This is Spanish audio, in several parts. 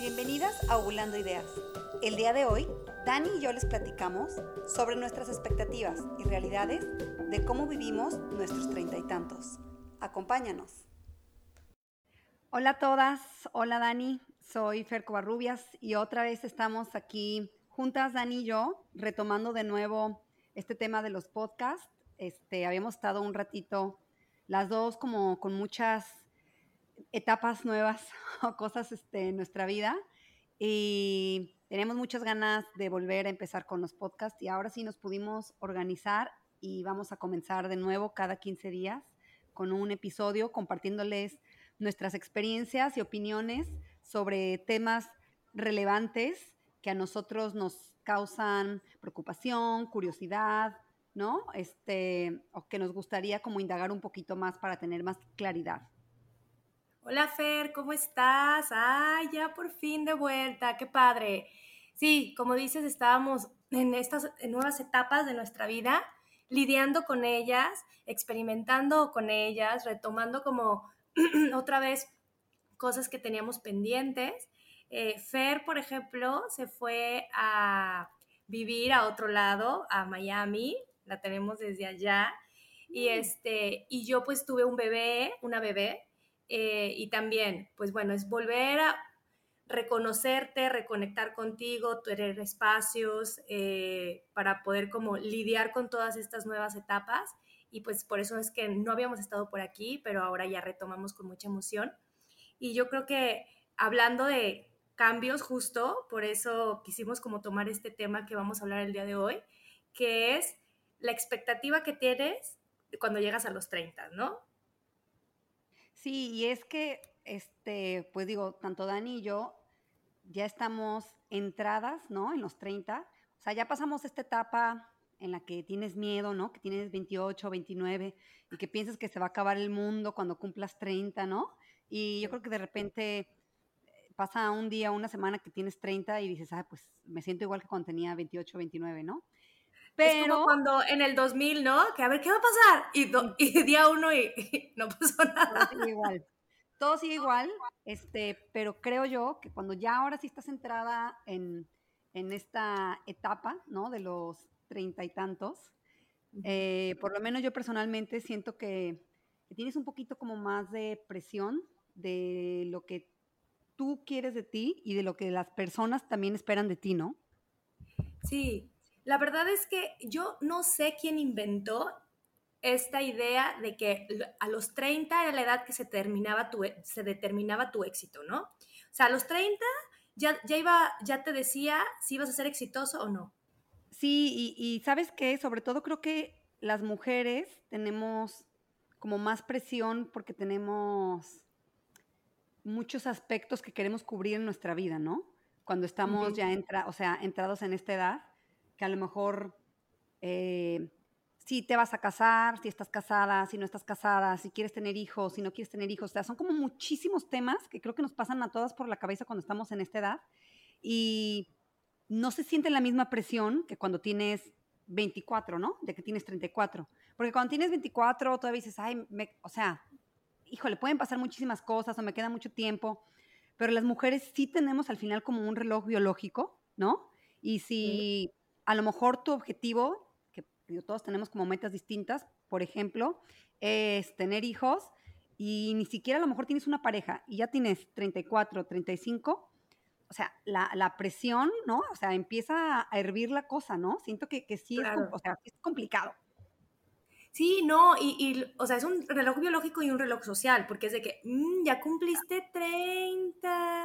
Bienvenidas a Ovulando Ideas. El día de hoy, Dani y yo les platicamos sobre nuestras expectativas y realidades de cómo vivimos nuestros treinta y tantos. Acompáñanos. Hola a todas, hola Dani, soy Fer Covarrubias y otra vez estamos aquí juntas, Dani y yo, retomando de nuevo este tema de los podcasts. Este, habíamos estado un ratito las dos como con muchas etapas nuevas o cosas este, en nuestra vida y tenemos muchas ganas de volver a empezar con los podcasts y ahora sí nos pudimos organizar y vamos a comenzar de nuevo cada 15 días con un episodio compartiéndoles nuestras experiencias y opiniones sobre temas relevantes que a nosotros nos causan preocupación, curiosidad, ¿no? Este, o que nos gustaría como indagar un poquito más para tener más claridad. Hola Fer, ¿cómo estás? Ah, ya por fin de vuelta, qué padre. Sí, como dices, estábamos en estas nuevas etapas de nuestra vida, lidiando con ellas, experimentando con ellas, retomando como otra vez cosas que teníamos pendientes. Eh, Fer, por ejemplo, se fue a vivir a otro lado, a Miami, la tenemos desde allá. Y, este, y yo pues tuve un bebé, una bebé, eh, y también, pues bueno, es volver a reconocerte, reconectar contigo, tener espacios eh, para poder como lidiar con todas estas nuevas etapas. Y pues por eso es que no habíamos estado por aquí, pero ahora ya retomamos con mucha emoción. Y yo creo que hablando de cambios justo, por eso quisimos como tomar este tema que vamos a hablar el día de hoy, que es la expectativa que tienes cuando llegas a los 30, ¿no? Sí, y es que, este, pues digo, tanto Dani y yo ya estamos entradas, ¿no? En los 30. O sea, ya pasamos esta etapa en la que tienes miedo, ¿no? Que tienes 28, 29 y que piensas que se va a acabar el mundo cuando cumplas 30, ¿no? Y yo creo que de repente eh, pasa un día, una semana que tienes 30 y dices, ah, pues me siento igual que cuando tenía 28, 29, ¿no? Pero... Es como cuando en el 2000, ¿no? Que a ver, ¿qué va a pasar? Y, y día uno y, no pasó nada. Todo sigue igual. Todo sigue igual, este, pero creo yo que cuando ya ahora sí estás centrada en, en esta etapa, ¿no? De los treinta y tantos, eh, por lo menos yo personalmente siento que, que tienes un poquito como más de presión de lo que tú quieres de ti y de lo que las personas también esperan de ti, ¿no? Sí, la verdad es que yo no sé quién inventó esta idea de que a los 30 era la edad que se, terminaba tu, e, se determinaba tu éxito, ¿no? O sea, a los 30 ya, ya, iba, ya te decía si ibas a ser exitoso o no. Sí, y, y sabes qué, sobre todo creo que las mujeres tenemos como más presión porque tenemos muchos aspectos que queremos cubrir en nuestra vida, ¿no? Cuando estamos ya entra, o sea, entrados en esta edad que a lo mejor eh, si te vas a casar, si estás casada, si no estás casada, si quieres tener hijos, si no quieres tener hijos. O sea, son como muchísimos temas que creo que nos pasan a todas por la cabeza cuando estamos en esta edad y no se siente la misma presión que cuando tienes 24, ¿no? De que tienes 34. Porque cuando tienes 24 todavía dices, ay, o sea, híjole, pueden pasar muchísimas cosas o me queda mucho tiempo. Pero las mujeres sí tenemos al final como un reloj biológico, ¿no? Y si a lo mejor tu objetivo, que todos tenemos como metas distintas, por ejemplo, es tener hijos y ni siquiera a lo mejor tienes una pareja y ya tienes 34, 35, o sea, la, presión, ¿no? O sea, empieza a hervir la cosa, ¿no? Siento que, que sí, es, o sea, es complicado. Sí, no, y, o sea, es un reloj biológico y un reloj social, porque es de que mm, ya cumpliste 30,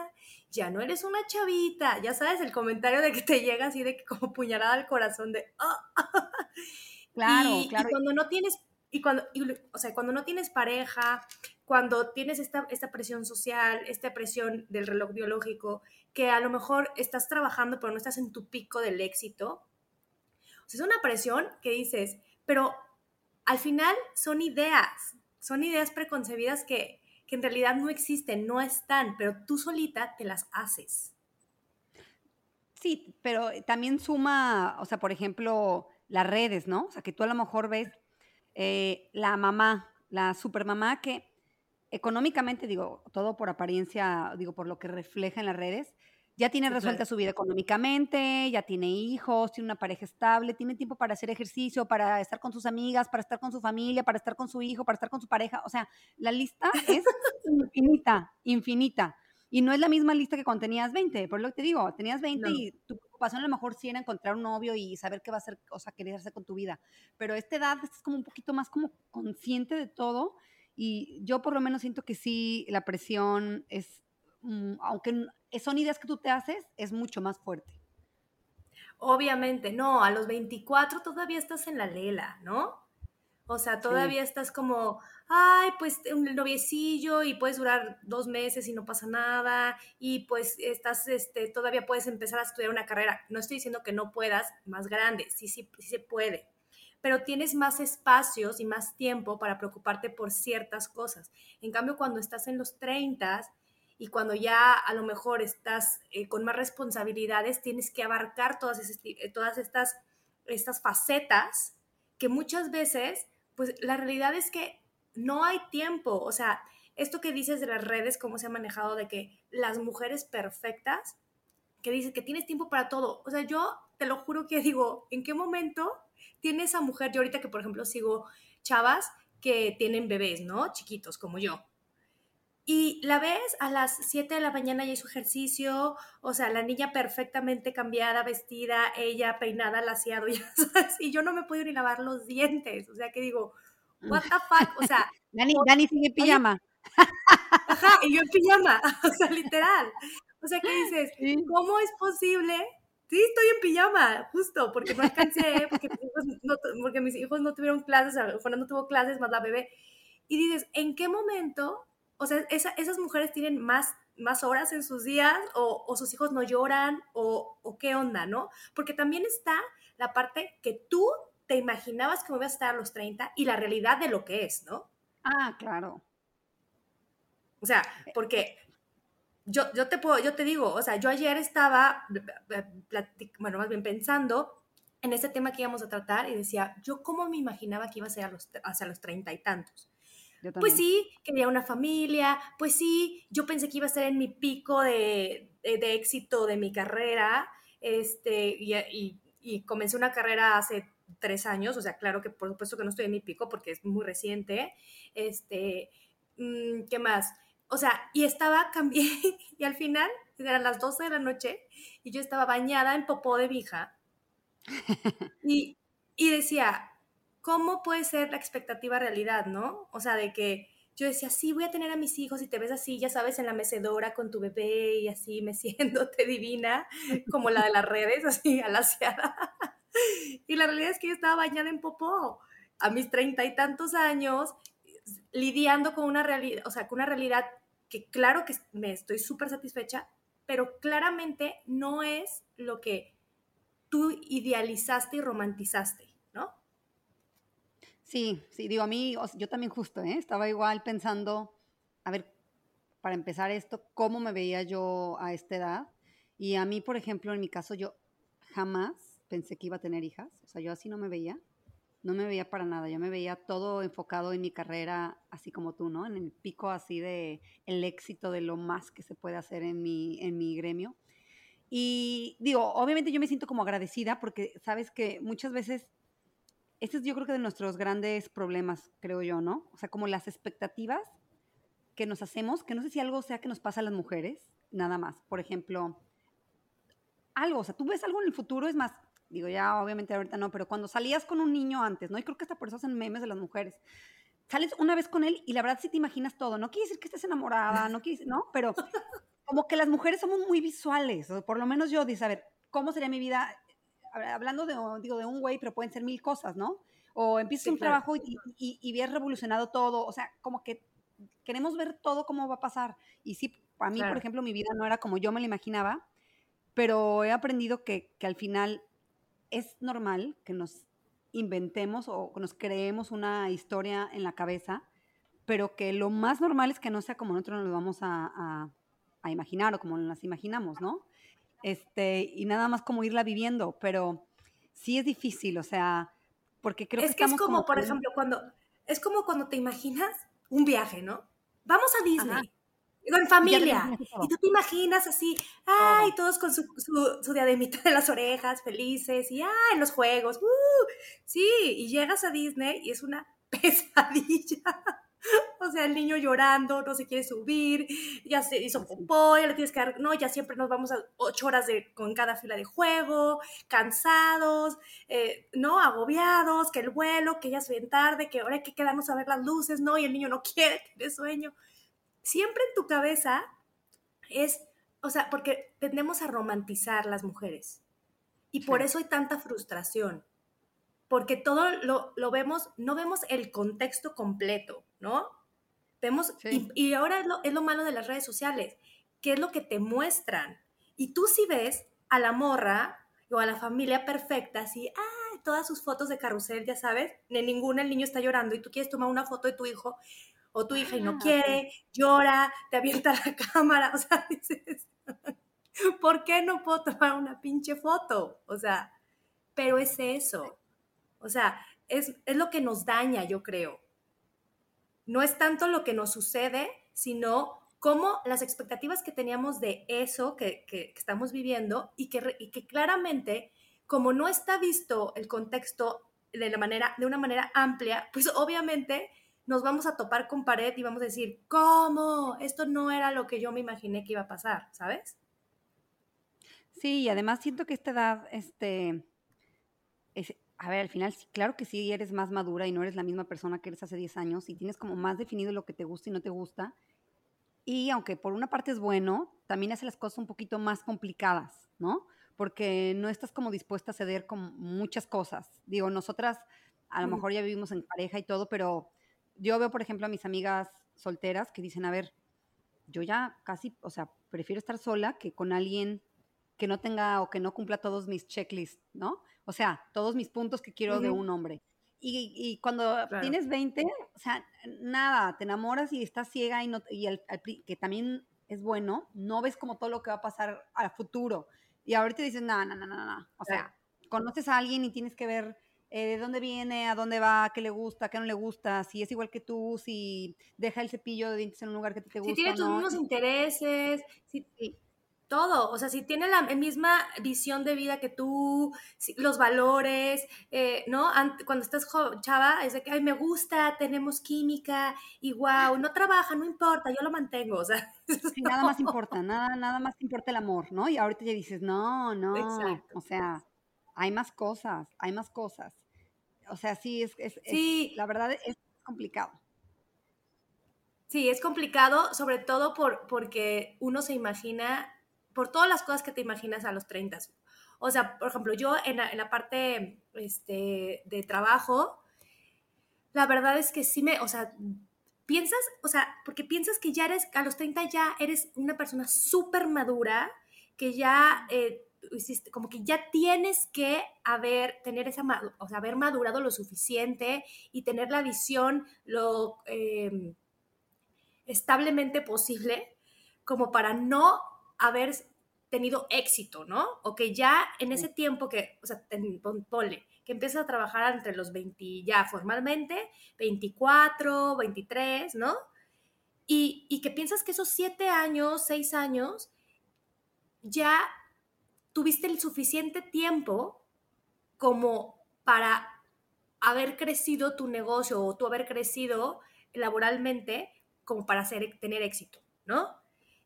ya no eres una chavita, ya sabes, el comentario de que te llega así de que como puñalada al corazón de, ah". claro, claro. Y cuando no tienes, y cuando, o sea, cuando no tienes pareja, cuando tienes esta, esta presión social, esta presión del reloj biológico, que a lo mejor estás trabajando pero no estás en tu pico del éxito, o sea, es una presión que dices, pero al final son ideas, son ideas preconcebidas que, en realidad no existen, no están, pero tú solita te las haces. Sí, pero también suma, o sea, por ejemplo, las redes, ¿no? O sea, que tú a lo mejor ves eh, la mamá, la supermamá que económicamente, digo, todo por apariencia, digo, por lo que refleja en las redes, ya tiene resuelta su vida económicamente, ya tiene hijos, tiene una pareja estable, tiene tiempo para hacer ejercicio, para estar con sus amigas, para estar con su familia, para estar con su hijo, para estar con su pareja. O sea, la lista es infinita, infinita. Y no es la misma lista que cuando tenías 20, por lo que te digo, tenías 20 y tu preocupación a lo mejor sí era encontrar un novio y saber qué va a hacer, o sea, querer hacer con tu vida. Pero a esta edad estás como un poquito más como consciente de todo y yo por lo menos siento que sí, la presión es, aunque son ideas que tú te haces, es mucho más fuerte. Obviamente, no, a los 24 todavía estás en la lela, ¿no? O sea, todavía estás como, ay, pues un noviecillo y puedes durar dos meses y no pasa nada y pues estás, este, todavía puedes empezar a estudiar una carrera. No estoy diciendo que no puedas más grande, sí, sí, sí se puede, pero tienes más espacios y más tiempo para preocuparte por ciertas cosas. En cambio, cuando estás en los 30 y cuando ya a lo mejor estás eh, con más responsabilidades, tienes que abarcar todas, eh, todas estas, estas facetas que muchas veces, pues la realidad es que no hay tiempo. O sea, esto que dices de las redes, cómo se ha manejado de que las mujeres perfectas, que dices que tienes tiempo para todo. O sea, yo te lo juro que digo, ¿en qué momento tiene esa mujer? Yo ahorita que, por ejemplo, sigo chavas que tienen bebés, ¿no? Chiquitos como yo. Y la ves a las 7 de la mañana ya hizo ejercicio, o sea, la niña perfectamente cambiada, vestida, ella peinada, laseado, ya sabes, y yo no me puedo ni lavar los dientes, o sea, que digo, what the fuck, o sea. Dani, Dani sigue en pijama. Ajá, y yo en pijama, o sea, literal. O sea, ¿qué dices? ¿Cómo es posible? Sí, estoy en pijama, justo, porque no alcancé, porque mis hijos no, porque mis hijos no tuvieron clases, o sea, no tuvo clases, más la bebé. Y dices, ¿en qué momento o sea, esas mujeres tienen más, más horas en sus días o, sus hijos no lloran o, qué onda, ¿no? Porque también está la parte que tú te imaginabas que me ibas a estar a los 30 y la realidad de lo que es, ¿no? Ah, claro. O sea, porque yo, yo te puedo, yo te digo, o sea, yo ayer estaba, bueno, más bien pensando en ese tema que íbamos a tratar y decía, yo cómo me imaginaba que iba a ser a los, hacia los treinta y tantos pues sí, quería una familia, pues sí, yo pensé que iba a estar en mi pico de, éxito de mi carrera, este, y, comencé una carrera hace tres años, o sea, claro que por supuesto que no estoy en mi pico porque es muy reciente, este, mm, ¿qué más? O sea, y estaba, cambié, y al final eran las 12 de la noche y yo estaba bañada en popó de vija y, y decía, ¿cómo puede ser la expectativa realidad, no? O sea, de que yo decía, sí, voy a tener a mis hijos y te ves así, ya sabes, en la mecedora con tu bebé y así meciéndote divina, como la de las redes, así alaciada. Y la realidad es que yo estaba bañada en popó a mis treinta y tantos años, lidiando con una realidad, o sea, con una realidad que claro que me estoy súper satisfecha, pero claramente no es lo que tú idealizaste y romantizaste. Sí, sí, digo, a mí, yo también justo, ¿eh? estaba igual pensando, a ver, para empezar esto, cómo me veía yo a esta edad. Y a mí, por ejemplo, en mi caso, yo jamás pensé que iba a tener hijas, o sea, yo así no me veía, no me veía para nada, yo me veía todo enfocado en mi carrera, así como tú, ¿no? En el pico así de el éxito de lo más que se puede hacer en mi, en mi gremio. Y digo, obviamente yo me siento como agradecida porque sabes que muchas veces este es yo creo que de nuestros grandes problemas, creo yo, ¿no? O sea, como las expectativas que nos hacemos, que no sé si algo sea que nos pasa a las mujeres, nada más. Por ejemplo, algo, o sea, tú ves algo en el futuro, es más, digo ya obviamente ahorita no, pero cuando salías con un niño antes, ¿no? Y creo que hasta por eso hacen memes de las mujeres. Sales una vez con él y la verdad sí te imaginas todo. No quiere decir que estés enamorada, no quiere decir, ¿no? Pero como que las mujeres somos muy visuales, o por lo menos yo, dice, a ver, ¿cómo sería mi vida hablando de, digo, de un güey, pero pueden ser mil cosas, ¿no? O empiezas un trabajo y, y, y revolucionado todo, o sea, como que queremos ver todo cómo va a pasar. Y sí, para mí, por ejemplo, mi vida no era como yo me la imaginaba, pero he aprendido que, que al final es normal que nos inventemos o nos creemos una historia en la cabeza, pero que lo más normal es que no sea como nosotros nos lo vamos a, a, a imaginar o como nos las imaginamos, ¿no? Este, y nada más como irla viviendo, pero sí es difícil, o sea, porque creo es que, es como, por ejemplo, cuando, es como cuando te imaginas un viaje, ¿no? vamos a Disney. Digo, en familia. Y tú te imaginas así, ay, todos con su, su, diademita de las orejas, felices, y ay, los juegos, uh, sí, y llegas a Disney y es una pesadilla. O sea, el niño llorando, no se quiere subir, ya se hizo popó, ya le tienes que dar, no, ya siempre nos vamos a ocho horas de, con cada fila de juego, cansados, eh, no, agobiados, que el vuelo, que ya es bien tarde, que ahora hay que quedarnos a ver las luces, no, y el niño no quiere, tiene sueño. Siempre en tu cabeza es, o sea, porque tendemos a romantizar las mujeres. Y por eso hay tanta frustración porque todo lo, vemos, no vemos el contexto completo, ¿no? Vemos, y, ahora es lo, es lo malo de las redes sociales, ¿qué es lo que te muestran? Y tú si ves a la morra o a la familia perfecta, así, ah, todas sus fotos de carrusel, ya sabes, de ninguna el niño está llorando y tú quieres tomar una foto de tu hijo o tu hija y no ah, quiere, llora, te avienta la cámara, o sea, dices, ¿por qué no puedo tomar una pinche foto? O sea, pero es eso. O sea, es, lo que nos daña, yo creo. No es tanto lo que nos sucede, sino cómo las expectativas que teníamos de eso que, estamos viviendo y que, claramente, como no está visto el contexto de, una manera amplia, pues obviamente nos vamos a topar con pared y vamos a decir, ¿cómo? Esto no era lo que yo me imaginé que iba a pasar, ¿sabes? Sí, y además siento que esta edad, este, es, a ver, al final, claro que sí eres más madura y no eres la misma persona que eres hace 10 años y tienes como más definido lo que te gusta y no te gusta. Y aunque por una parte es bueno, también hace las cosas un poquito más complicadas, ¿no? Porque no estás como dispuesta a ceder con muchas cosas. Digo, nosotras a lo mejor ya vivimos en pareja y todo, pero yo veo, por ejemplo, a mis amigas solteras que dicen, a ver, yo ya casi, o sea, prefiero estar sola que con alguien que no tenga o que no cumpla todos mis checklists, ¿no? O sea, todos mis puntos que quiero de un hombre. Y, cuando tienes 20, o sea, nada, te enamoras y estás ciega y, no, y el, que también es bueno, no ves como todo lo que va a pasar al futuro. Y ahorita dices, no, no, no, no, no. O sea, conoces a alguien y tienes que ver eh, de dónde viene, a dónde va, qué le gusta, qué no le gusta, si es igual que tú, si deja el cepillo de dientes en un lugar que te, gusta. Si tiene tus mismos intereses, si, todo, o sea, si tiene la misma visión de vida que tú, los valores, eh, ¿no? Cuando estás chava, es de que, ay, me gusta, tenemos química, y wow, no trabaja, no importa, yo lo mantengo, o sea. nada más importa, nada, nada más importa el amor, ¿no? Y ahorita ya dices, no, no, o sea, hay más cosas, hay más cosas. O sea, sí, es, es, sí. la verdad es complicado. Sí, es complicado, sobre todo por, porque uno se imagina por todas las cosas que te imaginas a los 30. O sea, por ejemplo, yo en la, parte este, de trabajo, la verdad es que sí me, o sea, piensas, o sea, porque piensas que ya eres, a los 30 ya eres una persona súper madura, que ya, eh, como que ya tienes que haber, tener esa, o sea, haber madurado lo suficiente y tener la visión lo em, establemente posible como para no haber tenido éxito, ¿no? O que ya en ese tiempo que, o sea, ponle, que empiezas a trabajar entre los 20, ya formalmente, 24, 23, ¿no? Y, y que piensas que esos 7 años, 6 años, ya tuviste el suficiente tiempo como para haber crecido tu negocio o tú haber crecido laboralmente como para hacer, tener éxito, ¿no?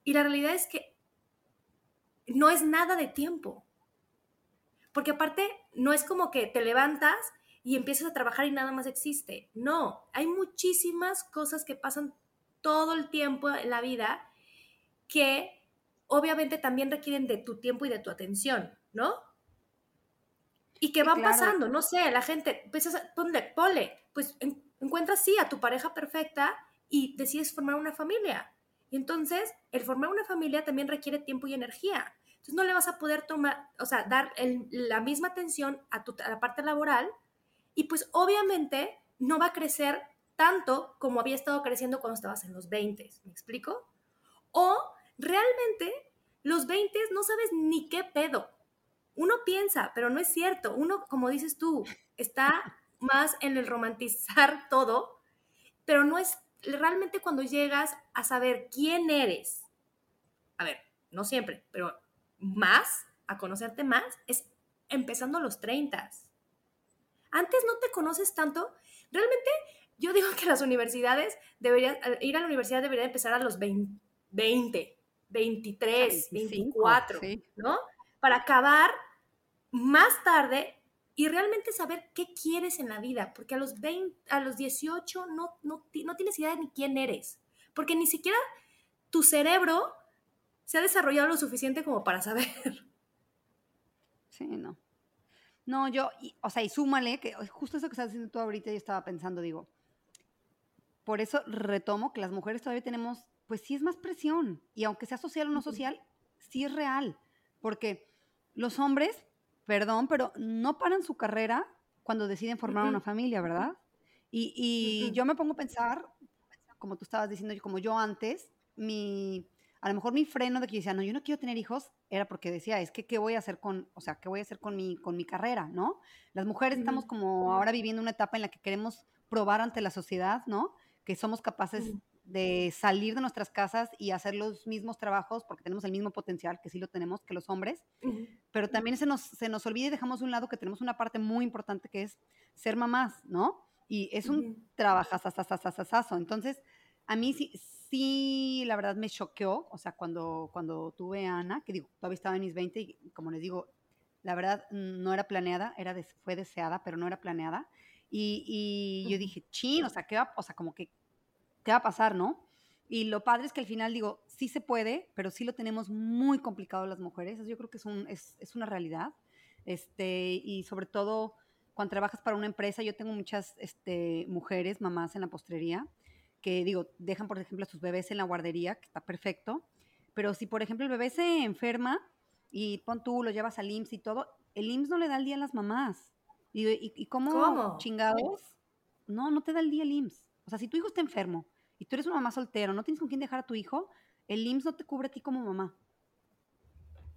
Y la realidad es que no es nada de tiempo. Porque aparte, no es como que te levantas y empiezas a trabajar y nada más existe. No, hay muchísimas cosas que pasan todo el tiempo en la vida que obviamente también requieren de tu tiempo y de tu atención, ¿no? Y que van pasando, no sé, la gente, empiezas a, ponle, ponle, pues encuentras sí a tu pareja perfecta y decides formar una familia. Y entonces, el formar una familia también requiere tiempo y energía. Entonces, no le vas a poder tomar, o sea, dar la misma atención a, tu, a la parte laboral y pues obviamente no va a crecer tanto como había estado creciendo cuando estabas en los 20, ¿me explico? O realmente los 20 no sabes ni qué pedo. Uno piensa, pero no es cierto. Uno, como dices tú, está más en el romantizar todo, pero no es realmente cuando llegas a saber quién eres, a ver, no siempre, pero más, a conocerte más, es empezando a los 30. Antes no te conoces tanto. Realmente yo digo que las universidades deberían, ir a la universidad debería empezar a los 20, 23, 24, ¿no? Para acabar más tarde y realmente saber qué quieres en la vida, porque a los 20, a los 18 no, no, no tienes idea de ni quién eres, porque ni siquiera tu cerebro se ha desarrollado lo suficiente como para saber. Sí, no. No, yo, o sea, y súmale, que justo eso que estás diciendo tú ahorita, yo estaba pensando, digo, por eso retomo que las mujeres todavía tenemos, pues sí es más presión, y aunque sea social o no social, sí es real, porque los hombres, perdón, pero no paran su carrera cuando deciden formar una familia, ¿verdad? Y, y yo me pongo a pensar, como tú estabas diciendo, como yo antes, mi, a lo mejor mi freno de que yo decía, no, yo no quiero tener hijos, era porque decía, es que, ¿qué voy a hacer con, o sea, qué voy a hacer con mi, con mi carrera, ¿no? Las mujeres estamos como ahora viviendo una etapa en la que queremos probar ante la sociedad, ¿no? Que somos capaces de salir de nuestras casas y hacer los mismos trabajos porque tenemos el mismo potencial, que sí lo tenemos, que los hombres, pero también se nos, se nos olvida y dejamos de un lado que tenemos una parte muy importante que es ser mamás, ¿no? Y es un trabajazazazazazazo. Entonces, a mí sí, sí, la verdad me choqueó, o sea, cuando, cuando tuve a Ana, que digo, todavía estaba en mis 20 y como les digo, la verdad no era planeada, era fue deseada, pero no era planeada. Y, y yo dije, chin, o sea, ¿qué va, o sea, como que, ¿qué va a pasar, no? Y lo padre es que al final digo, sí se puede, pero sí lo tenemos muy complicado las mujeres. Yo creo que es, un, es, es una realidad. Este, y sobre todo cuando trabajas para una empresa, yo tengo muchas este, mujeres, mamás en la postrería, que digo, dejan por ejemplo a sus bebés en la guardería, que está perfecto, pero si por ejemplo el bebé se enferma y pon tú, lo llevas al IMSS y todo, el IMSS no le da el día a las mamás. ¿Y, y, cómo, chingados? No, no te da el día el IMSS. O sea, si tu hijo está enfermo y tú eres una mamá soltera, no tienes con quién dejar a tu hijo, el IMSS no te cubre a ti como mamá.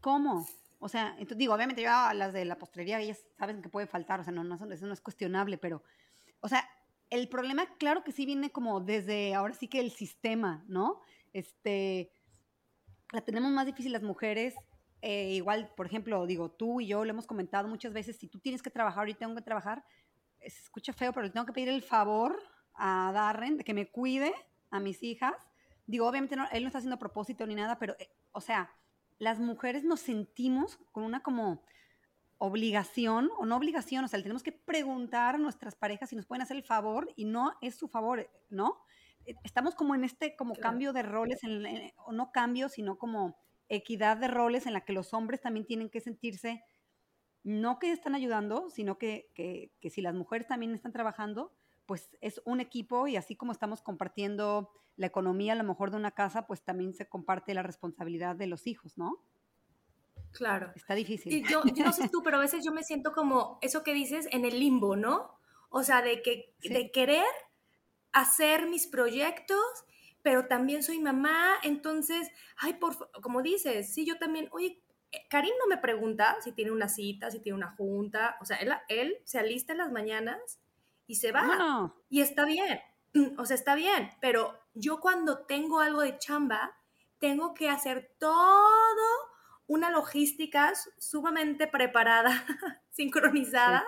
¿Cómo? O sea, entonces, digo, obviamente yo a las de la postrería, ellas saben que puede faltar, o sea, no, no, eso no es cuestionable, pero, o sea, el problema, claro que sí viene como desde ahora sí que el sistema, ¿no? Este, la tenemos más difícil las mujeres. Eh, igual, por ejemplo, digo, tú y yo lo hemos comentado muchas veces, si tú tienes que trabajar y tengo que trabajar, se escucha feo, pero le tengo que pedir el favor a Darren de que me cuide a mis hijas. Digo, obviamente no, él no está haciendo propósito ni nada, pero, eh, o sea, las mujeres nos sentimos con una como obligación o no obligación, o sea, le tenemos que preguntar a nuestras parejas si nos pueden hacer el favor y no es su favor, ¿no? Eh, estamos como en este como cambio de roles, en, o no cambio, sino como equidad de roles en la que los hombres también tienen que sentirse, no que están ayudando, sino que, que, que si las mujeres también están trabajando, pues es un equipo y así como estamos compartiendo la economía a lo mejor de una casa, pues también se comparte la responsabilidad de los hijos, ¿no? Claro. Está difícil. Y yo, no sé tú, pero a veces yo me siento como eso que dices en el limbo, ¿no? O sea, de, que, de querer hacer mis proyectos, pero también soy mamá, entonces, ay, por como dices, sí, yo también, oye, eh, Karim no me pregunta si tiene una cita, si tiene una junta, o sea, él, él se alista en las mañanas y se va. Y está bien, o sea, está bien, pero yo cuando tengo algo de chamba, tengo que hacer todo una logística sumamente preparada, sincronizada,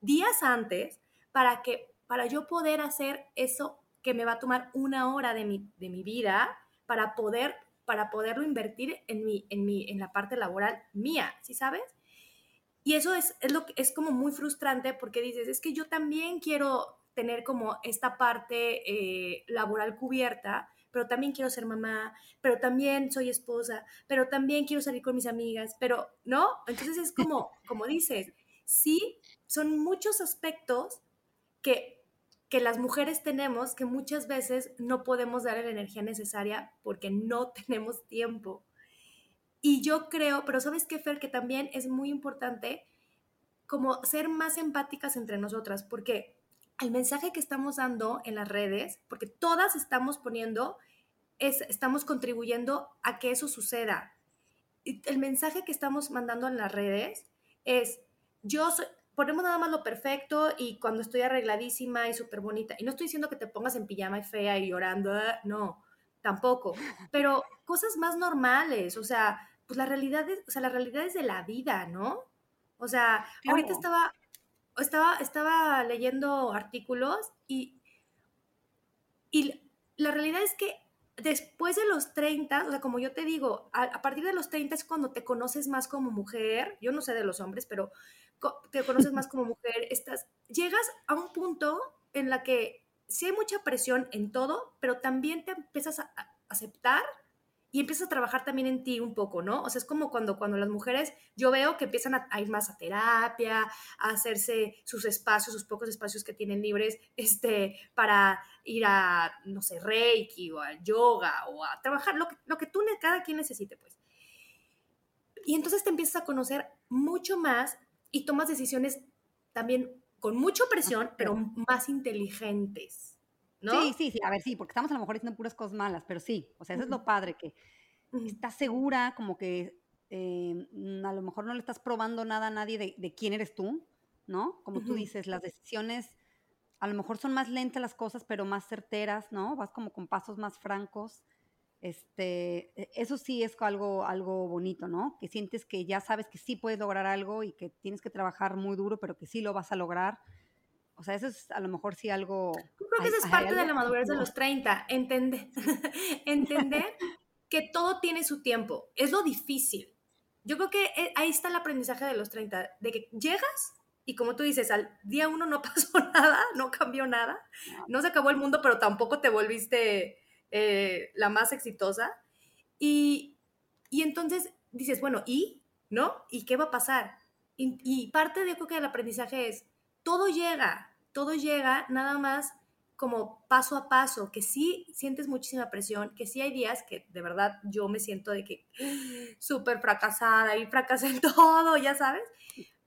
días antes, para que para yo poder hacer eso que me va a tomar una hora de mi, de mi vida para poder para poderlo invertir en mi, en mi en la parte laboral mía, ¿sí sabes? Y eso es, es, lo, es como muy frustrante porque dices, es que yo también quiero tener como esta parte eh, laboral cubierta, pero también quiero ser mamá, pero también soy esposa, pero también quiero salir con mis amigas, pero no, entonces es como, como dices, sí, son muchos aspectos que, que las mujeres tenemos que muchas veces no podemos dar la energía necesaria porque no tenemos tiempo. Y yo creo, pero sabes qué, Fer, que también es muy importante como ser más empáticas entre nosotras, porque el mensaje que estamos dando en las redes, porque todas estamos poniendo estamos contribuyendo a que eso suceda. El mensaje que estamos mandando en las redes es, yo ponemos nada más lo perfecto y cuando estoy arregladísima y súper bonita. Y no estoy diciendo que te pongas en pijama y fea y llorando, ah, no, tampoco. Pero cosas más normales, o sea, pues la realidad es, o sea, la realidad es de la vida, ¿no? O sea, ahorita estaba, estaba, estaba leyendo artículos y, y la realidad es que después de los 30, o sea, como yo te digo, a, partir de los 30 es cuando te conoces más como mujer, yo no sé de los hombres, pero te conoces más como mujer, estás, llegas a un punto en la que sí hay mucha presión en todo, pero también te empiezas a aceptar y empiezas a trabajar también en ti un poco, ¿no? O sea, es como cuando, cuando las mujeres, yo veo que empiezan a, ir más a terapia, a hacerse sus espacios, sus pocos espacios que tienen libres, este, para ir a, no sé, reiki o al yoga o a trabajar, lo que, lo que tú, cada quien necesite, pues. Y entonces te empiezas a conocer mucho más y tomas decisiones también con mucha presión, pero más inteligentes. ¿No? Sí, sí, sí, a ver, sí, porque estamos a lo mejor diciendo puras cosas malas, pero sí, o sea, eso es lo padre, que estás segura, como que eh, a lo mejor no le estás probando nada a nadie de, quién eres tú, ¿no? Como tú dices, las decisiones a lo mejor son más lentas las cosas, pero más certeras, ¿no? Vas como con pasos más francos. Este, e, eso sí es algo, algo bonito, ¿no? Que sientes que ya sabes que sí puedes lograr algo y que tienes que trabajar muy duro, pero que sí lo vas a lograr. O sea, eso es a lo mejor sí algo... Yo creo que eso es parte de la madurez de los 30, entender, entender que todo tiene su tiempo. Es lo difícil. Yo creo que eh, ahí está el aprendizaje de los 30, de que llegas y como tú dices, al día uno no pasó nada, no cambió nada, no se acabó el mundo, pero tampoco te volviste eh, la más exitosa. Y, y, entonces dices, bueno, ¿y? ¿No? ¿Y qué va a pasar? Y, parte de, creo que el aprendizaje es, todo llega, todo llega nada más como paso a paso, que sí sientes muchísima presión, que sí hay días que de verdad yo me siento de que súper fracasada y fracasé en todo, ya sabes,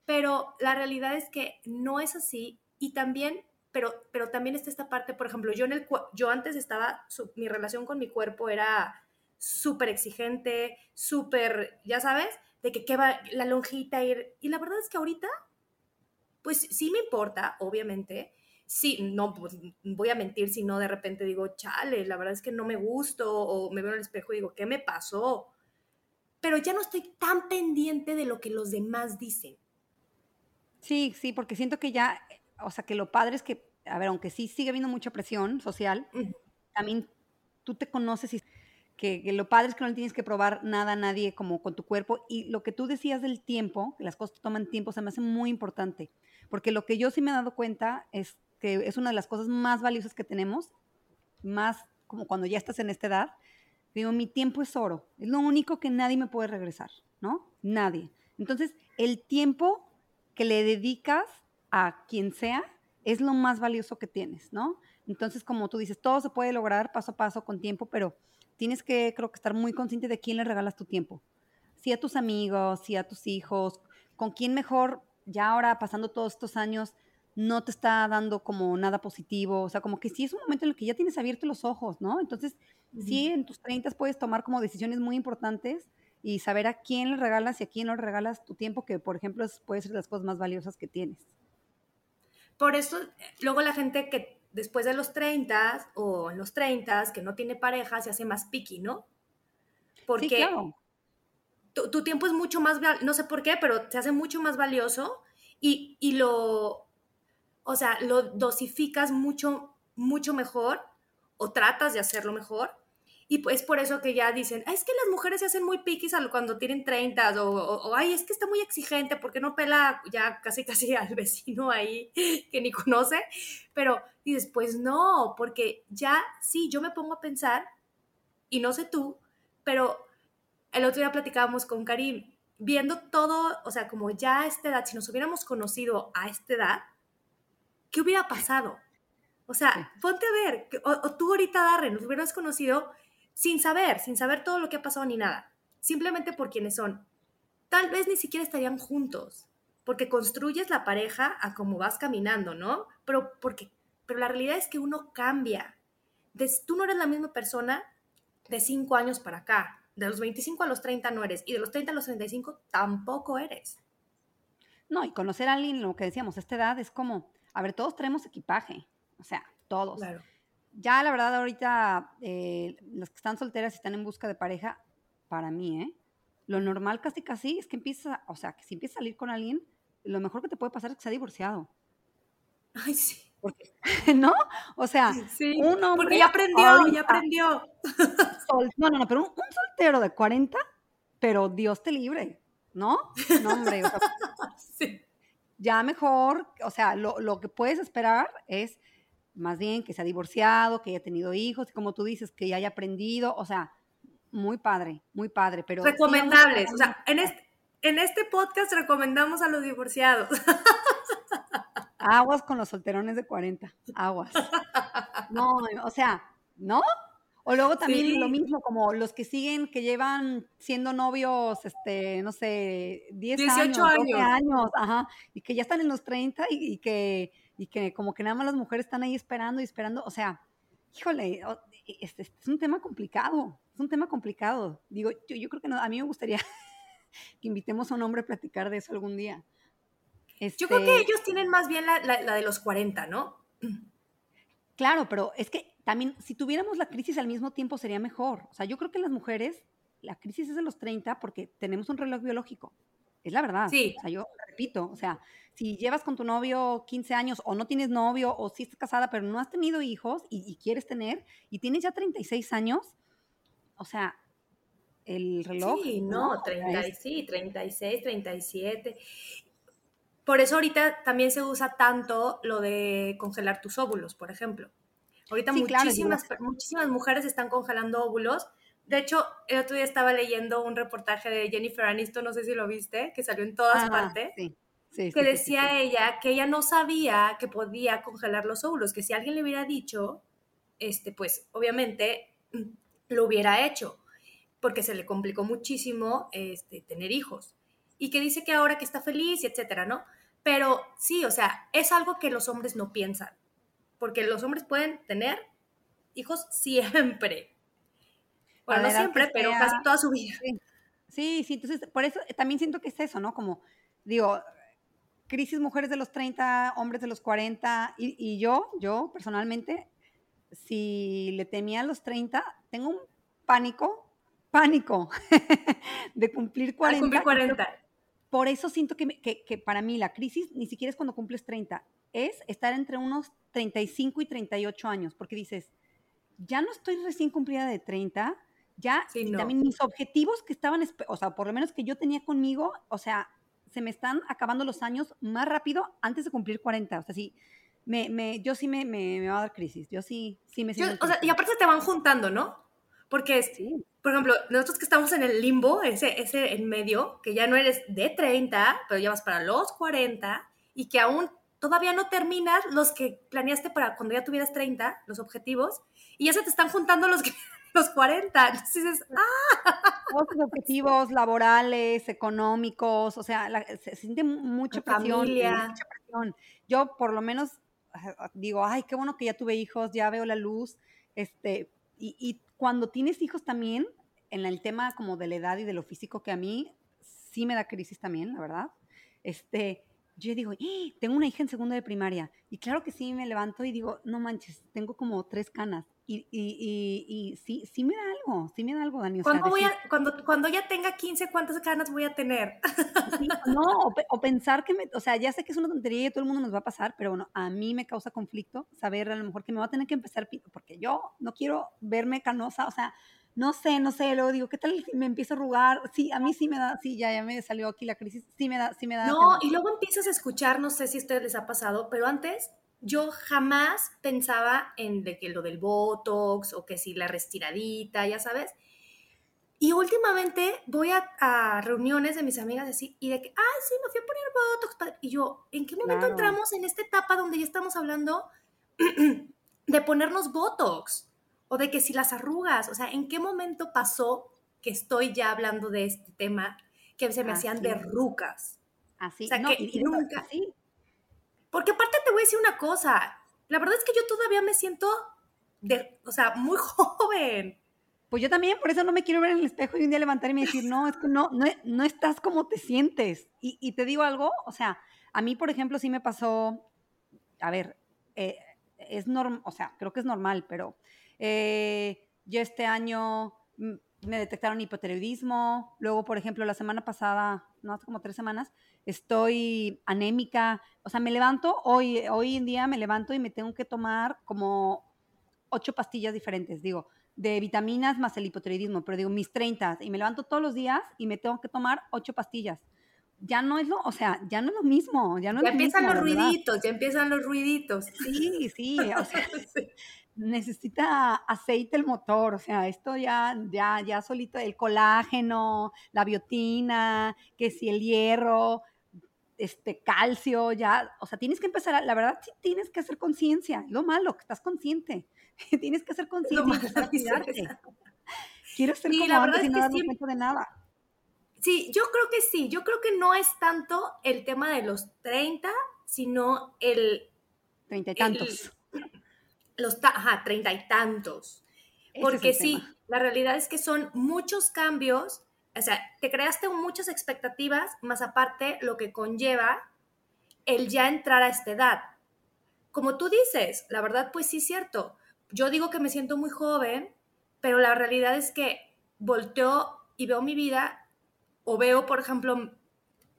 pero la realidad es que no es así y también pero, pero también está esta parte, por ejemplo, yo, en el, yo antes estaba, mi relación con mi cuerpo era súper exigente, súper, ya sabes, de que, qué va la lonjita ir. Y la verdad es que ahorita, pues sí me importa, obviamente. Sí, no, pues voy a mentir si no de repente digo, chale, la verdad es que no me gusto, o me veo en el espejo y digo, ¿qué me pasó? Pero ya no estoy tan pendiente de lo que los demás dicen. Sí, sí, porque siento que ya o sea, que lo padre es que, a ver, aunque sí sigue habiendo mucha presión social, también tú te conoces y que, lo padre es que no le tienes que probar nada a nadie como con tu cuerpo. Y lo que tú decías del tiempo, que las cosas toman tiempo, se me hace muy importante. Porque lo que yo sí me he dado cuenta es que es una de las cosas más valiosas que tenemos, más como cuando ya estás en esta edad. Digo, mi tiempo es oro, es lo único que nadie me puede regresar, ¿no? Nadie. Entonces, el tiempo que le dedicas a quien sea, es lo más valioso que tienes, ¿no? Entonces, como tú dices, todo se puede lograr paso a paso con tiempo, pero tienes que, creo que, estar muy consciente de quién le regalas tu tiempo. Si a tus amigos, si a tus hijos, con quién mejor, ya ahora pasando todos estos años, no te está dando como nada positivo, o sea, como que sí es un momento en el que ya tienes abiertos los ojos, ¿no? Entonces, sí, en tus 30 puedes tomar como decisiones muy importantes y saber a quién le regalas y a quién no le regalas tu tiempo, que por ejemplo puede ser las cosas más valiosas que tienes. Por eso, luego la gente que después de los 30 o en los 30 que no tiene pareja se hace más picky, ¿no? Porque tu, tiempo es mucho más, no sé por qué, pero se hace mucho más valioso y, y lo, o sea, lo dosificas mucho, mucho mejor o tratas de hacerlo mejor y pues por eso que ya dicen, es que las mujeres se hacen muy piquis cuando tienen 30 o, o, ay, es que está muy exigente porque no pela ya casi casi al vecino ahí que ni conoce. Pero dices, pues no, porque ya sí, yo me pongo a pensar, y no sé tú, pero el otro día platicábamos con Karim, viendo todo, o sea, como ya a esta edad, si nos hubiéramos conocido a esta edad, ¿qué hubiera pasado? O sea, ponte a ver, o, o tú ahorita, Darren, nos hubieras conocido sin saber, sin saber todo lo que ha pasado ni nada, simplemente por quienes son. Tal vez ni siquiera estarían juntos, porque construyes la pareja a cómo vas caminando, ¿no? Pero, porque, pero la realidad es que uno cambia. tú no eres la misma persona de 5 años para acá. De los 25 a los 30 no eres. Y de los 30 a los 35 tampoco eres. No, y conocer a alguien, lo que decíamos, esta edad es como, a ver, todos tenemos equipaje, o sea, todos. Claro. Ya la verdad ahorita, eh, las que están solteras y están en busca de pareja, para mí, ¿eh? Lo normal casi casi es que empieza, o sea, que si empiezas a salir con alguien, lo mejor que te puede pasar es que sea divorciado. Ay, sí. Porque, ¿No? O sea, Sí, un hombre. porque ya aprendió, ahorita- ya aprendió. Sol- no, no, no, pero un, un soltero de 40, pero Dios te libre, ¿no? No, hombre, o sea, Sí. ya mejor, o sea, lo, lo que puedes esperar es más bien que sea divorciado, que haya tenido hijos, y como tú dices, que ya haya aprendido, o sea, muy padre, muy padre, pero... Recomendables. O sea, en este, en este podcast recomendamos a los divorciados. Aguas con los solterones de 40, aguas. No, o sea, ¿no? O luego también Sí. lo mismo, como los que siguen, que llevan siendo novios, este, no sé, 10 18 años, 12 años. años, ajá, y que ya están en los 30 y, y que, y que como que nada más las mujeres están ahí esperando y esperando, o sea, híjole, o- este, es un tema complicado, es un tema complicado. Digo, yo, yo creo que no, a mí me gustaría que invitemos a un hombre a platicar de eso algún día. Yo creo que Este, ellos tienen más bien la, la- la de los 40, ¿no? Claro, pero es que también si tuviéramos la crisis al mismo tiempo sería mejor. O sea, yo creo que las mujeres, la crisis es de los 30 porque tenemos un reloj biológico. Es la verdad. Sí. O sea, yo repito, o sea, si llevas con tu novio 15 años o no tienes novio o si estás casada pero no has tenido hijos y, y quieres tener y tienes ya 36 años, o sea, el reloj... Sí, no, O sea, 30, y es- sí, 36, 37. Por eso ahorita también se usa tanto lo de congelar tus óvulos, por ejemplo. Ahorita Sí, muchísimas, muchísimas mujeres están congelando óvulos. De hecho, el otro día estaba leyendo un reportaje de Jennifer Aniston, no sé si lo viste, que salió en todas Ajá, partes, sí, sí, que sí, decía sí. ella que ella no sabía que podía congelar los óvulos, que si alguien le hubiera dicho, este, pues obviamente lo hubiera hecho, porque se le complicó muchísimo este, tener hijos. Y que dice que ahora que está feliz y etcétera, ¿no? Pero sí, o sea, es algo que los hombres no piensan, porque los hombres pueden tener hijos siempre. Bueno, no siempre, pero sea. casi toda su vida. Sí, sí, sí, entonces por eso también siento que es eso, ¿no? Como, digo, crisis mujeres de los 30, hombres de los 40, y, y yo, yo personalmente, si le temía a los 30, tengo un pánico, pánico de cumplir Al 40. cumplir y creo 40. por eso siento que, que- que para mí la crisis ni siquiera es cuando cumples 30, es estar entre unos 35 y 38 años, porque dices, ya no estoy recién cumplida de 30, ya Sí, no. también mis objetivos que estaban, o sea, por lo menos que yo tenía conmigo, o sea, se me están acabando los años más rápido antes de cumplir 40, o sea, sí, me, me, yo sí me, me, me va a dar crisis, yo sí, sí me Yo- siento... o sea, y aparte te van juntando, ¿no? Porque sí, por ejemplo, nosotros que estamos en el limbo, ese, ese en medio, que ya no eres de 30, pero ya vas para los 40 y que aún todavía no terminas los que planeaste para cuando ya tuvieras 30, los objetivos, y ya se te están juntando los, que, los 40. Entonces dices, ah, todos los objetivos laborales, económicos, o sea, la- se, siente mu- mucha presión, familia. mucha presión. Yo por lo menos ah, digo, ay, qué bueno que ya tuve hijos, ya veo la luz, este, y, y cuando tienes hijos también, en el tema como de la edad y de lo físico, que a mí sí me da crisis también, la verdad, este, yo digo, "¡Ah! tengo una hija en segundo de primaria, y claro que sí me levanto y digo, no manches, tengo como tres canas, y, y, y, y sí, sí me da algo, sí me da algo, Dani. ¿cuándo, voy a, cuando, cuando ya tenga 15, ¿cuántas ganas voy a tener? Sí, no, o, o pensar que me, o sea, ya sé que es una tontería y todo el mundo nos va a pasar, pero bueno, a mí me causa conflicto saber a lo mejor que me va a tener que empezar, porque yo no quiero verme canosa, o sea, no sé, no sé, luego digo, ¿qué tal si me empiezo a arrugar? Sí, a mí sí me da, sí, ya, ya me salió aquí la crisis, sí me da, sí me da. No, temor. y luego empiezas a escuchar, no sé si a ustedes les ha pasado, pero antes yo jamás pensaba en de que lo del Botox o que si la restiradita, ya sabes. Y últimamente voy a, a reuniones de mis amigas así y de que, ay, sí, me fui a poner Botox. padre". Y yo, ¿en qué momento Claro. entramos en esta etapa donde ya estamos hablando de ponernos Botox? O de que si las arrugas, o sea, ¿en qué momento pasó que estoy ya hablando de este tema que se me hacían Así de es. rucas? Así, o sea, no, que y- de- nunca- sí, Porque aparte te voy a decir una cosa, la verdad es que yo todavía me siento de, o sea, muy joven. Pues yo también, por eso no me quiero ver en el espejo y un día levantarme y decir, no, es que no, no, no estás como te sientes. Y, y, te digo algo, o sea, a mí, por ejemplo, sí me pasó, a ver, eh, es normal, o sea, creo que es normal, pero eh, yo este año me detectaron hipotiroidismo, luego, por ejemplo, la semana pasada, no hace como tres semanas, estoy anémica, o sea, me levanto, hoy, hoy en día me levanto y me tengo que tomar como ocho pastillas diferentes, digo, de vitaminas más el hipotiroidismo, pero digo, mis 30, y me levanto todos los días y me tengo que tomar ocho pastillas. Ya no es lo, o sea, ya no es lo mismo, ya no ya empiezan los ruiditos, ya empiezan los ruiditos. Sí, sí, o sea, necesita aceite el motor, o sea, esto ya, ya, ya solito, el colágeno, la biotina, que si el hierro, este calcio, ya, o sea, tienes que empezar, a, la verdad sí tienes que hacer conciencia, lo malo, que estás consciente, tienes que hacer conciencia Quiero ser como la verdad es que sí, de nada. Sí, yo creo que sí, yo creo que no es tanto el tema de los 30, sino el... Treinta y tantos los, ajá, treinta y tantos. Porque sí, la realidad es que son muchos cambios, o sea, te creaste muchas expectativas, más aparte lo que conlleva el ya entrar a esta edad. Como tú dices, la verdad, pues sí es cierto. Yo digo que me siento muy joven, pero la realidad es que volteo y veo mi vida, o veo, por ejemplo,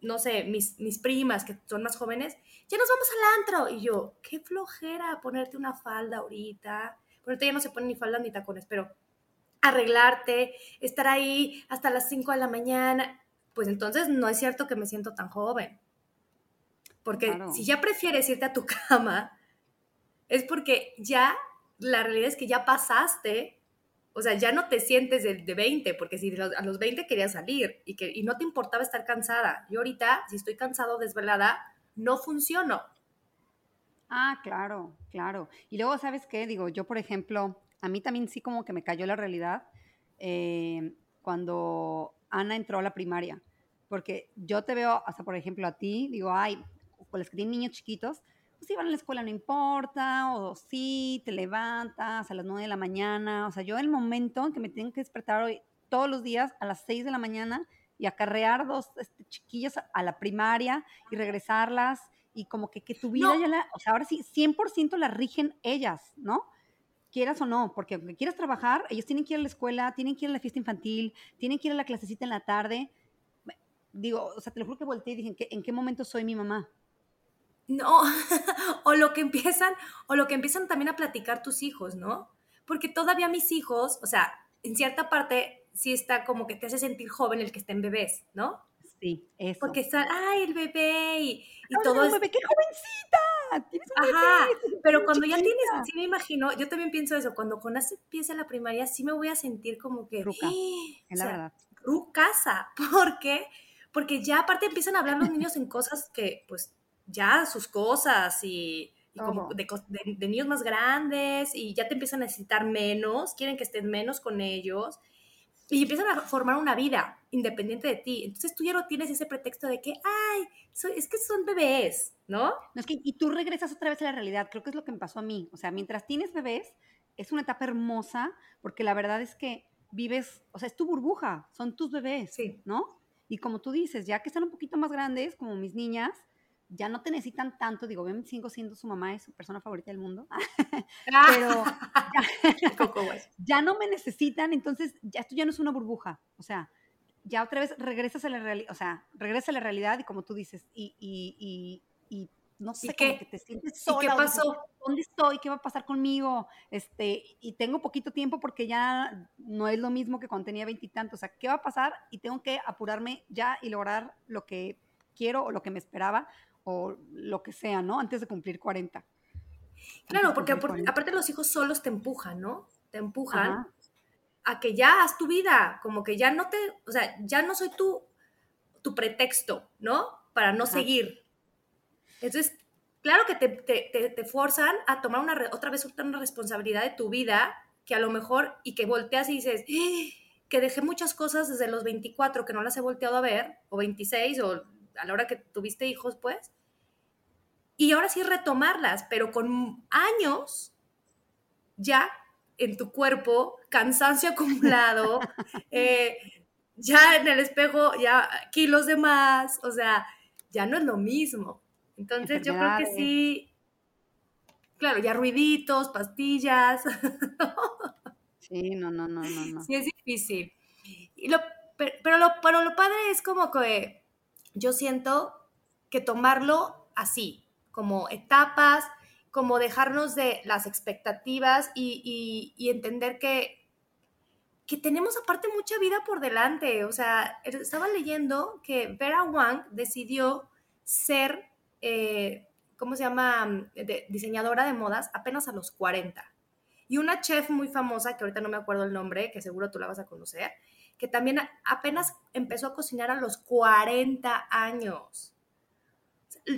no sé, mis, mis primas que son más jóvenes, ya nos vamos al antro. Y yo, qué flojera ponerte una falda ahorita. Por ahorita ya no se ponen ni falda ni tacones, pero arreglarte, estar ahí hasta las 5 de la mañana, pues entonces no es cierto que me siento tan joven. Porque si ya prefieres irte a tu cama, es porque ya, la realidad es que ya pasaste o sea, ya no te sientes de, de 20, porque si a los 20 querías salir y, que, y no te importaba estar cansada. Yo ahorita, si estoy cansado desvelada, no funciono. Ah, claro, claro. Y luego, ¿sabes qué? Digo, yo, por ejemplo, a mí también sí como que me cayó la realidad eh, cuando Ana entró a la primaria. Porque yo te veo, hasta por ejemplo a ti, digo, ay, con los que tienen niños chiquitos, pues si van a la escuela no importa, o sí, te levantas a las 9 de la mañana, o sea, yo el momento en que me tengo que despertar hoy todos los días a las 6 de la mañana y acarrear dos este, chiquillas a la primaria y regresarlas y como que, que tu vida ya la, o sea, ahora sí, 100% la rigen ellas, ¿no? Quieras o no, porque aunque quieras trabajar, ellos tienen que ir a la escuela, tienen que ir a la fiesta infantil, tienen que ir a la clasecita en la tarde. Digo, o sea, te lo juro que volteé y dije, ¿en qué, en qué momento soy mi mamá? No, o lo que empiezan, o lo que empiezan también a platicar tus hijos, ¿no? Porque todavía mis hijos, o sea, en cierta parte sí está como que te hace sentir joven el que estén bebés, ¿no? Sí, eso. Porque está, ay, el bebé y, y todo es... bebé, qué jovencita! ¿Tienes un Ajá, pero cuando ya tienes, sí me imagino, yo también pienso eso, cuando con hace empieza la primaria, sí me voy a sentir como que... Ruca, en la verdad. Rucasa, ¿por qué? Porque ya aparte empiezan a hablar los niños en cosas que, pues, ya sus cosas y, como de, de, niños más grandes y ya te empiezan a necesitar menos, quieren que estés menos con ellos y empiezan a formar una vida independiente de ti. Entonces tú ya no tienes ese pretexto de que, ay, es que son bebés, ¿no? no es que, y tú regresas otra vez a la realidad, creo que es lo que me pasó a mí. O sea, mientras tienes bebés, es una etapa hermosa porque la verdad es que vives, o sea, es tu burbuja, son tus bebés, sí. ¿no? Y como tú dices, ya que están un poquito más grandes, como mis niñas, ya no te necesitan tanto, digo, ven, sigo siendo su mamá, es su persona favorita del mundo, pero ya, no me necesitan, entonces ya esto ya no es una burbuja, o sea, ya otra vez regresas a la realidad, o sea, regresa a la realidad y como tú dices, y, y, y, no sé, qué? que te sientes sola. ¿Y qué pasó? ¿Dónde estoy? ¿Qué va a pasar conmigo? Este, y tengo poquito tiempo porque ya no es lo mismo que cuando tenía veintitantos, o sea, ¿qué va a pasar? Y tengo que apurarme ya y lograr lo que quiero o lo que me esperaba o lo que sea, ¿no? Antes de cumplir 40. Claro, porque aparte los hijos solos te empujan, ¿no? Te empujan a que ya haz tu vida, como que ya no te, o sea, ya no soy tu, tu pretexto, ¿no? Para no seguir. Entonces, claro que te, te, te, forzan a tomar una, otra vez una responsabilidad de tu vida que a lo mejor, y que volteas y dices, ¡Ah! que dejé muchas cosas desde los 24 que no las he volteado a ver, o 26, o a la hora que tuviste hijos, pues. Y ahora sí retomarlas, pero con años ya en tu cuerpo, cansancio acumulado, eh, ya en el espejo, ya kilos de más, o sea, ya no es lo mismo. Entonces yo creo que sí, claro, ya ruiditos, pastillas. Sí, no, no, no, no. Sí, es difícil. Y lo, pero, lo, pero lo padre es como que yo siento que tomarlo así, como etapas, como dejarnos de las expectativas y, entender que, que tenemos aparte mucha vida por delante. O sea, estaba leyendo que Vera Wang decidió ser, eh, ¿cómo se llama?, diseñadora de modas apenas a los 40. Y una chef muy famosa, que ahorita no me acuerdo el nombre, que seguro tú la vas a conocer, que también apenas empezó a cocinar a los 40 años.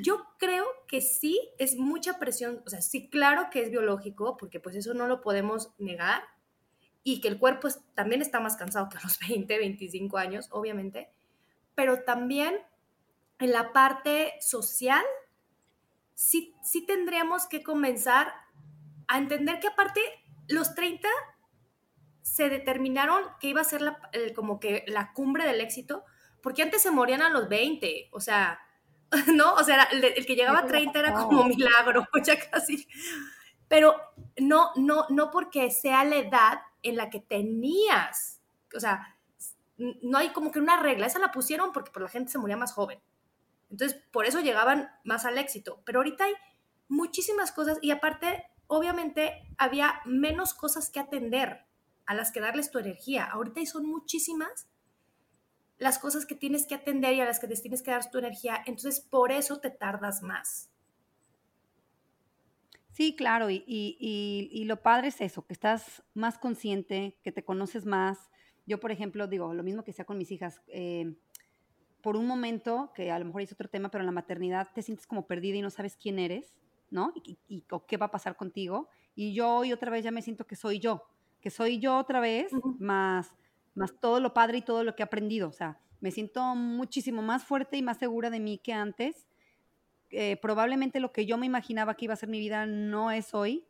Yo creo que sí es mucha presión, o sea, sí, claro que es biológico, porque pues eso no lo podemos negar, y que el cuerpo también está más cansado que a los 20, 25 años, obviamente, pero también en la parte social, sí, sí tendríamos que comenzar a entender que aparte los 30 se determinaron que iba a ser como que la cumbre del éxito, porque antes se morían a los 20, o sea, ¿no? O sea, el, que llegaba a 30 era como milagro, ya casi. Pero no, no, no porque sea la edad en la que tenías, o sea, no hay como que una regla, esa la pusieron porque por la gente se moría más joven. Entonces, por eso llegaban más al éxito. Pero ahorita hay muchísimas cosas y aparte, obviamente, había menos cosas que atender a las que darles tu energía. Ahorita son muchísimas las cosas que tienes que atender y a las que tienes que dar tu energía, entonces por eso te tardas más. Sí, claro, y, lo padre es eso, que estás más consciente, que te conoces más. Yo, por ejemplo, digo, lo mismo que sea con mis hijas, eh, por un momento, que a lo mejor es otro tema, pero en la maternidad te sientes como perdida y no sabes quién eres, ¿no? Y, qué va a pasar contigo. Y yo hoy otra vez ya me siento que soy yo, que soy yo otra vez, más más todo lo padre y todo lo que he aprendido. O sea, me siento muchísimo más fuerte y más segura de mí que antes. Eh, probablemente lo que yo me imaginaba que iba a ser mi vida no es hoy,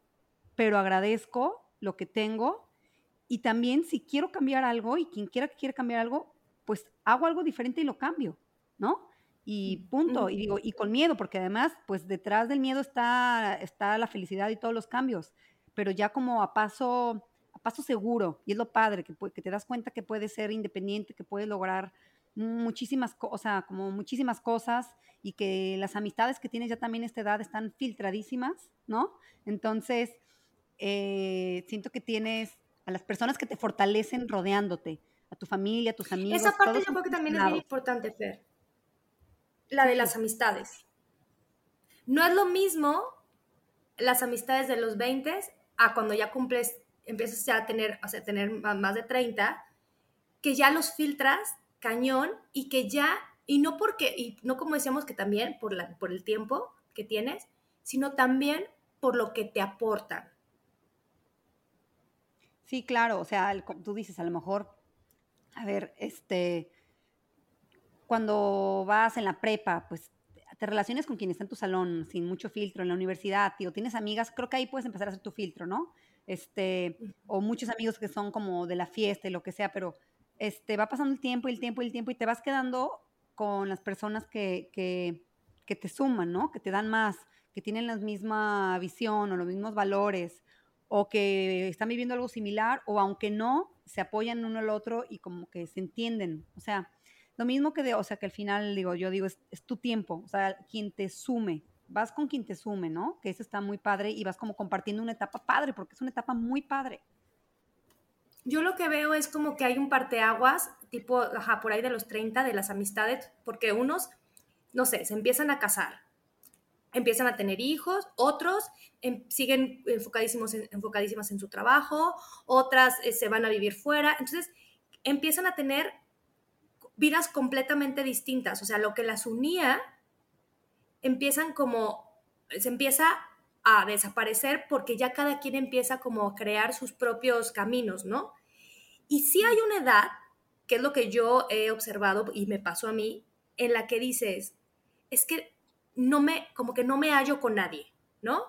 pero agradezco lo que tengo y también si quiero cambiar algo y quien quiera que quiera cambiar algo, pues hago algo diferente y lo cambio, ¿no? Y punto. Y digo, y con miedo, porque además, pues detrás del miedo está, está la felicidad y todos los cambios, pero ya como a paso paso seguro, y es lo padre, que, que te das cuenta que puedes ser independiente, que puedes lograr muchísimas cosas, como muchísimas cosas, y que las amistades que tienes ya también a esta edad están filtradísimas, ¿no? Entonces, eh, siento que tienes a las personas que te fortalecen rodeándote, a tu familia, a tus amigos. Esa parte yo creo que también es muy importante, Fer. La de las amistades. No es lo mismo las amistades de los 20 a cuando ya cumples empiezas a tener, a tener más de 30, que ya los filtras cañón y que ya, y no porque, y no como decíamos que también por, la, por el tiempo que tienes, sino también por lo que te aportan. Sí, claro, o sea, tú dices, a lo mejor, a ver, este, cuando vas en la prepa, pues te relaciones con quien está en tu salón sin mucho filtro, en la universidad, tío, tienes amigas, creo que ahí puedes empezar a hacer tu filtro, ¿no? Este, o muchos amigos que son como de la fiesta y lo que sea, pero este, va pasando el tiempo y el tiempo y el tiempo y te vas quedando con las personas que, que, que te suman, ¿no? Que te dan más, que tienen la misma visión o los mismos valores o que están viviendo algo similar o aunque no, se apoyan uno al otro y como que se entienden. O sea, lo mismo que de, o sea, que al final digo, yo digo, es, es tu tiempo, o sea, quien te sume, vas con quien te sume, ¿no? Que eso está muy padre y vas como compartiendo una etapa padre, porque es una etapa muy padre. Yo lo que veo es como que hay un parteaguas, tipo, ajá, por ahí de los 30, de las amistades, porque unos, no sé, se empiezan a casar, empiezan a tener hijos, otros em, siguen enfocadísimos en, enfocadísimas en su trabajo, otras eh, se van a vivir fuera, entonces empiezan a tener vidas completamente distintas, o sea, lo que las unía empiezan como, se empieza a desaparecer porque ya cada quien empieza como a crear sus propios caminos, ¿no? Y sí hay una edad, que es lo que yo he observado y me pasó a mí, en la que dices, es que no me, como que no me hallo con nadie, ¿no?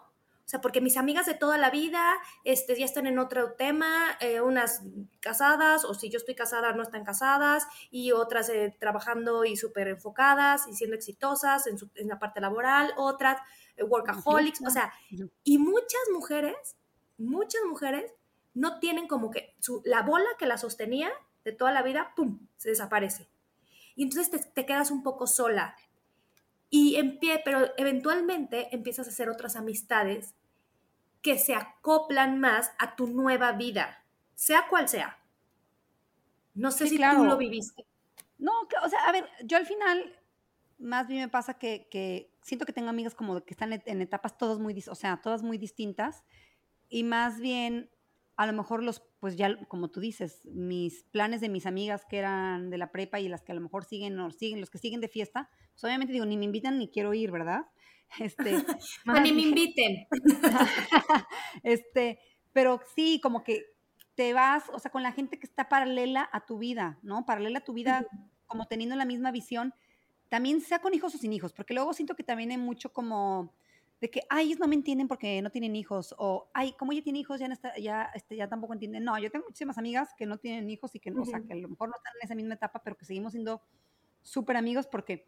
O sea, porque mis amigas de toda la vida este, ya están en otro tema, eh, unas casadas, o si yo estoy casada, no están casadas, y otras eh, trabajando y súper enfocadas y siendo exitosas en, en, la parte laboral, otras eh, workaholics, o sea, y muchas mujeres, muchas mujeres no tienen como que su, la bola que la sostenía de toda la vida, ¡pum!, se desaparece. Y entonces te, te quedas un poco sola y en pie, pero eventualmente empiezas a hacer otras amistades que se acoplan más a tu nueva vida, sea cual sea. No sé si tú lo viviste. No, o sea, a ver, yo al final, más bien me pasa que, siento que tengo amigas como que están en etapas todas muy, o sea, todas muy distintas, y más bien a lo mejor los, pues ya, como tú dices, mis planes de mis amigas que eran de la prepa y las que a lo mejor siguen o siguen, los que siguen de fiesta, pues obviamente digo, ni me invitan ni quiero ir, ¿verdad? Este, ni me inviten. este, pero sí, como que te vas, o sea, con la gente que está paralela a tu vida, ¿no? Paralela a tu vida, como teniendo la misma visión, también sea con hijos o sin hijos, porque luego siento que también hay mucho como de que, ay, ellos no me entienden porque no tienen hijos, o, ay, como ella tiene hijos, ya, no está, ya, este, ya tampoco entienden. No, yo tengo muchísimas amigas que no tienen hijos y que, o sea, que a lo mejor no están en esa misma etapa, pero que seguimos siendo súper amigos porque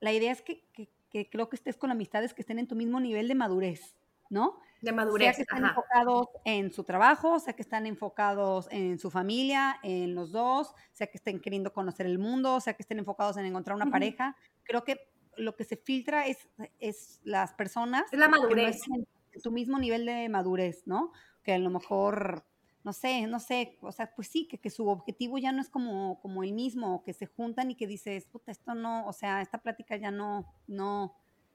la idea es que, que, creo que estés con amistades que estén en tu mismo nivel de madurez, ¿no? De madurez. Sea que están enfocados en su trabajo, sea que están enfocados en su familia, en los dos, sea que estén queriendo conocer el mundo, sea que estén enfocados en encontrar una pareja. Creo que lo que se filtra es, es las personas. Es la madurez. en tu mismo nivel de madurez, ¿no? Que a lo mejor, no sé, no sé, o sea, pues sí, que, que su objetivo ya no es como, como el mismo, que se juntan y que dices, puta, esto no, o sea, esta plática ya no, no.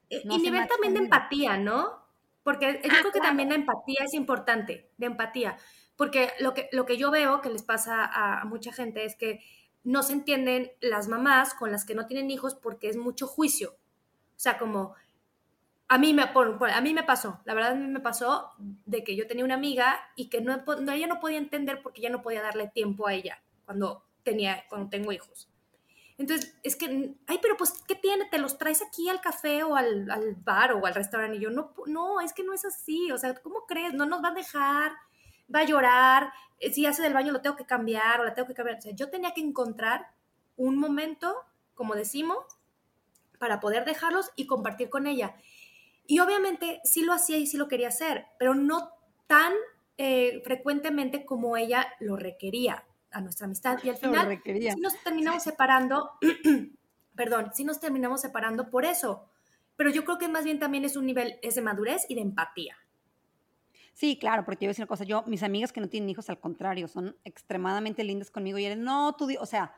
Eh, y nivel también de empatía, ¿no? Porque yo ah, creo que también la empatía es importante, de empatía. Porque lo que, lo que yo veo que les pasa a mucha gente es que no se entienden las mamás con las que no tienen hijos porque es mucho juicio. O sea, como a mí me, a mí me pasó, la verdad a mí me pasó de que yo tenía una amiga y que no, ella no podía entender porque ya no podía darle tiempo a ella cuando, tenía, cuando tengo hijos. Entonces, es que, ay, pero pues, ¿qué tiene? ¿Te los traes aquí al café o al, al bar o al restaurante? Y yo, no, no, es que no es así. O sea, ¿cómo crees? No nos va a dejar va a llorar, eh, si hace del baño lo tengo que cambiar o la tengo que cambiar. O sea, yo tenía que encontrar un momento, como decimos, para poder dejarlos y compartir con ella. Y obviamente sí lo hacía y sí lo quería hacer, pero no tan eh, frecuentemente como ella lo requería a nuestra amistad. Y al final sí nos terminamos separando, perdón, sí nos terminamos separando por eso. Pero yo creo que más bien también es un nivel, es de madurez y de empatía. Sí, claro, porque te voy a decir una cosa, yo, mis amigas que no tienen hijos, al contrario, son extremadamente lindas conmigo y eres, no, tú, o sea,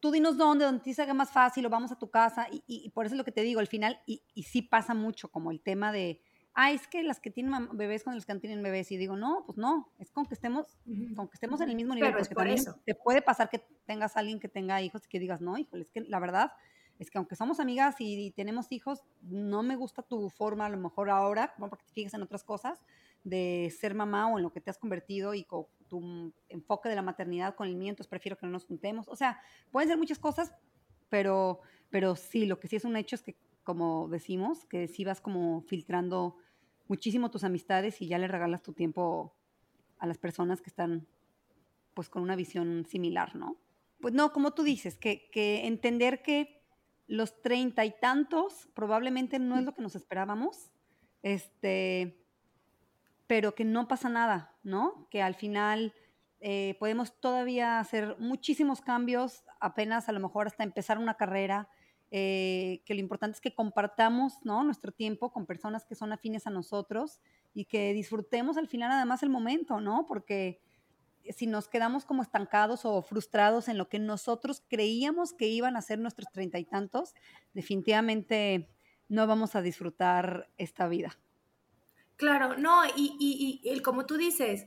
tú dinos dónde, donde te se haga más fácil o vamos a tu casa y, por eso es lo que te digo, al final, y, y, sí pasa mucho como el tema de, ah, es que las que tienen bebés con los que no tienen bebés y digo, no, pues no, es con que estemos, con que estemos en el mismo nivel, porque también te puede pasar que tengas a alguien que tenga hijos y que digas, no, híjole, es que la verdad es que aunque somos amigas y, tenemos hijos, no me gusta tu forma a lo mejor ahora, bueno, porque te fijas en otras cosas, de ser mamá o en lo que te has convertido y con tu enfoque de la maternidad con el mío, entonces prefiero que no nos juntemos. O sea, pueden ser muchas cosas, pero, pero sí, lo que sí es un hecho es que, como decimos, que sí vas como filtrando muchísimo tus amistades y ya le regalas tu tiempo a las personas que están pues con una visión similar, ¿no? Pues no, como tú dices, que, que entender que los treinta y tantos probablemente no es lo que nos esperábamos. Este, pero que no pasa nada, ¿no? Que al final eh, podemos todavía hacer muchísimos cambios, apenas a lo mejor hasta empezar una carrera, eh, que lo importante es que compartamos, ¿no? Nuestro tiempo con personas que son afines a nosotros y que disfrutemos al final además el momento, ¿no? Porque si nos quedamos como estancados o frustrados en lo que nosotros creíamos que iban a ser nuestros treinta y tantos, definitivamente no vamos a disfrutar esta vida. Claro, no, y, y, como tú dices,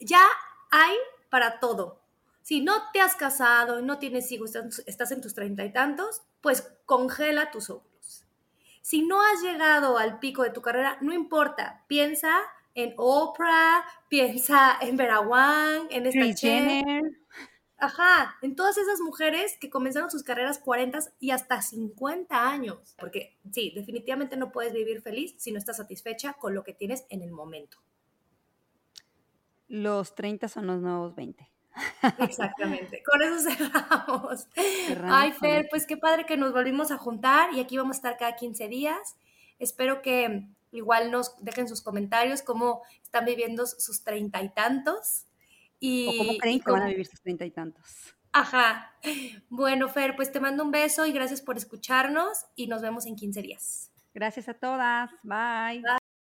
ya hay para todo. Si no te has casado y no tienes hijos, estás en tus treinta y tantos, pues congela tus óvulos. Si no has llegado al pico de tu carrera, no importa, piensa en Oprah, piensa en Vera Wang, en esta Jenner. Ajá, en todas esas mujeres que comenzaron sus carreras 40 y hasta 50 años. Porque sí, definitivamente no puedes vivir feliz si no estás satisfecha con lo que tienes en el momento. Los 30 son los nuevos 20. Exactamente, con eso cerramos. Ay, Fer, pues qué padre que nos volvimos a juntar y aquí vamos a estar cada 15 días. Espero que igual nos dejen sus comentarios cómo están viviendo sus treinta y tantos. Y, o cómo creen que van a vivir sus treinta y tantos. Ajá. Bueno, Fer, pues te mando un beso y gracias por escucharnos y nos vemos en 15 días. Gracias a todas. Bye. Bye.